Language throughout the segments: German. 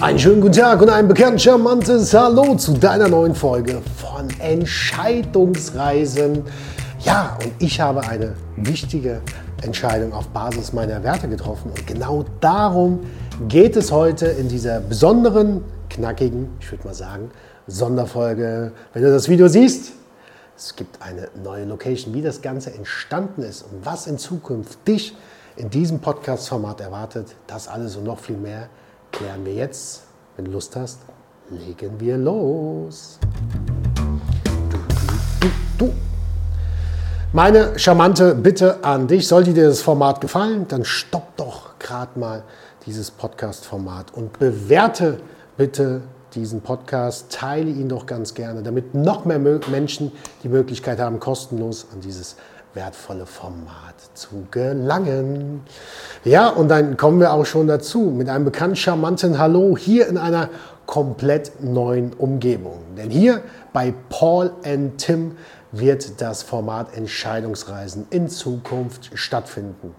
Einen schönen guten Tag und ein bekannt charmantes Hallo zu deiner neuen Folge von Entscheidungsreisen. Ja, und ich habe eine wichtige Entscheidung auf Basis meiner Werte getroffen und genau darum geht es heute in dieser besonderen, knackigen, ich würde mal sagen, Sonderfolge. Wenn du das Video siehst, es gibt eine neue Location, wie das Ganze entstanden ist und was in Zukunft dich in diesem Podcast-Format erwartet, das alles und noch viel mehr klären wir jetzt. Wenn du Lust hast, legen wir los. Du, du, du. Meine charmante Bitte an dich, sollte dir das Format gefallen, dann stopp doch gerade mal dieses Podcast-Format und bewerte bitte diesen Podcast, teile ihn doch ganz gerne, damit noch mehr Menschen die Möglichkeit haben, kostenlos an dieses wertvolle Format zu gelangen. Ja, und dann kommen wir auch schon dazu mit einem bekannt charmanten Hallo hier in einer komplett neuen Umgebung. Denn hier bei Paul and Tim wird das Format Entscheidungsreisen in Zukunft stattfinden.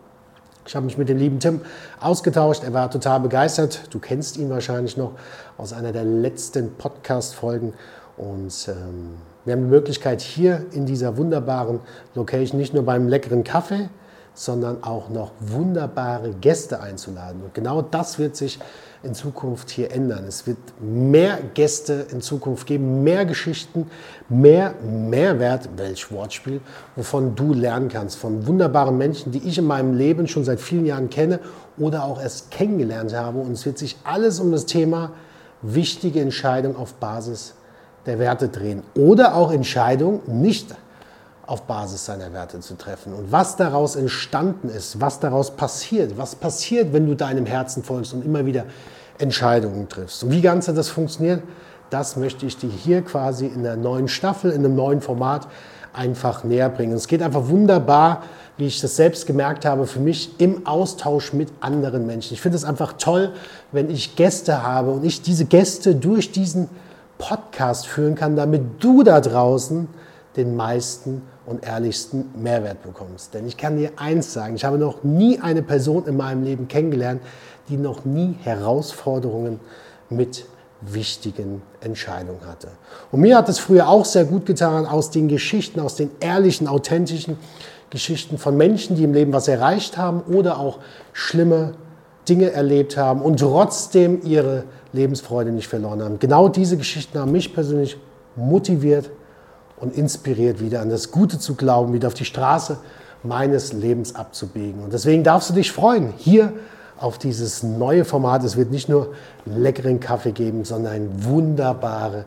Ich habe mich mit dem lieben Tim ausgetauscht. Er war total begeistert. Du kennst ihn wahrscheinlich noch aus einer der letzten Podcast-Folgen. Und ähm, wir haben die Möglichkeit, hier in dieser wunderbaren Location nicht nur beim leckeren Kaffee, sondern auch noch wunderbare Gäste einzuladen. Und genau das wird sich in Zukunft hier ändern. Es wird mehr Gäste in Zukunft geben, mehr Geschichten, mehr Mehrwert, welch Wortspiel, wovon du lernen kannst. Von wunderbaren Menschen, die ich in meinem Leben schon seit vielen Jahren kenne oder auch erst kennengelernt habe. Und es wird sich alles um das Thema wichtige Entscheidung auf Basis der Werte drehen oder auch Entscheidungen nicht auf Basis seiner Werte zu treffen. Und was daraus entstanden ist, was daraus passiert, was passiert, wenn du deinem Herzen folgst und immer wieder Entscheidungen triffst. Und wie Ganze das funktioniert, das möchte ich dir hier quasi in der neuen Staffel, in einem neuen Format einfach näher bringen. Es geht einfach wunderbar, wie ich das selbst gemerkt habe, für mich im Austausch mit anderen Menschen. Ich finde es einfach toll, wenn ich Gäste habe und ich diese Gäste durch diesen Podcast führen kann, damit du da draußen den meisten und ehrlichsten Mehrwert bekommst. Denn ich kann dir eins sagen, ich habe noch nie eine Person in meinem Leben kennengelernt, die noch nie Herausforderungen mit wichtigen Entscheidungen hatte. Und mir hat es früher auch sehr gut getan, aus den Geschichten, aus den ehrlichen, authentischen Geschichten von Menschen, die im Leben was erreicht haben oder auch schlimme Dinge erlebt haben und trotzdem ihre Lebensfreude nicht verloren haben. Genau diese Geschichten haben mich persönlich motiviert und inspiriert, wieder an das Gute zu glauben, wieder auf die Straße meines Lebens abzubiegen. Und deswegen darfst du dich freuen, hier auf dieses neue Format. Es wird nicht nur leckeren Kaffee geben, sondern wunderbare,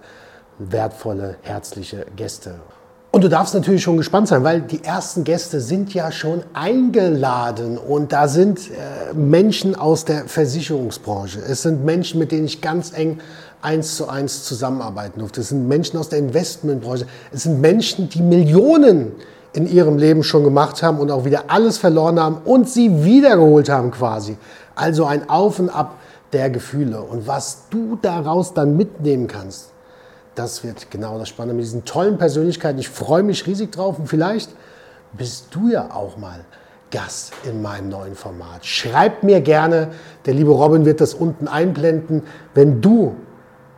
wertvolle, herzliche Gäste. Und du darfst natürlich schon gespannt sein, weil die ersten Gäste sind ja schon eingeladen und da sind äh, Menschen aus der Versicherungsbranche. Es sind Menschen, mit denen ich ganz eng eins zu eins zusammenarbeiten durfte. Es sind Menschen aus der Investmentbranche. Es sind Menschen, die Millionen in ihrem Leben schon gemacht haben und auch wieder alles verloren haben und sie wiedergeholt haben quasi. Also ein Auf und Ab der Gefühle. Und was du daraus dann mitnehmen kannst, das wird genau das Spannende mit diesen tollen Persönlichkeiten. Ich freue mich riesig drauf und vielleicht bist du ja auch mal Gast in meinem neuen Format. Schreib mir gerne, der liebe Robin wird das unten einblenden, wenn du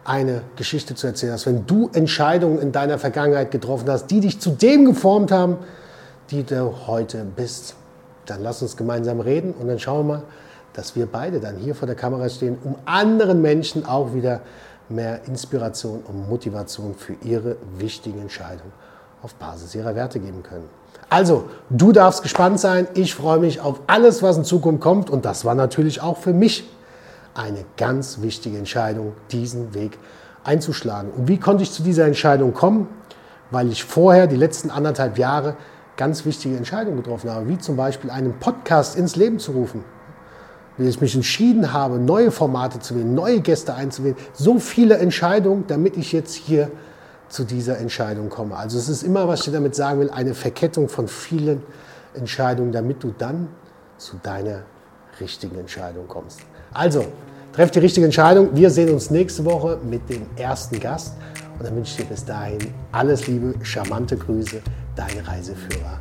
eine Geschichte zu erzählen hast, wenn du Entscheidungen in deiner Vergangenheit getroffen hast, die dich zu dem geformt haben, die du heute bist. Dann lass uns gemeinsam reden und dann schauen wir mal, dass wir beide dann hier vor der Kamera stehen, um anderen Menschen auch wieder mehr Inspiration und Motivation für ihre wichtigen Entscheidungen auf Basis ihrer Werte geben können. Also, du darfst gespannt sein. Ich freue mich auf alles, was in Zukunft kommt. Und das war natürlich auch für mich eine ganz wichtige Entscheidung, diesen Weg einzuschlagen. Und wie konnte ich zu dieser Entscheidung kommen? Weil ich vorher die letzten anderthalb Jahre ganz wichtige Entscheidungen getroffen habe, wie zum Beispiel einen Podcast ins Leben zu rufen wie ich mich entschieden habe, neue Formate zu wählen, neue Gäste einzuwählen, so viele Entscheidungen, damit ich jetzt hier zu dieser Entscheidung komme. Also es ist immer, was ich damit sagen will, eine Verkettung von vielen Entscheidungen, damit du dann zu deiner richtigen Entscheidung kommst. Also, treff die richtige Entscheidung. Wir sehen uns nächste Woche mit dem ersten Gast. Und dann wünsche ich dir bis dahin alles Liebe, charmante Grüße, dein Reiseführer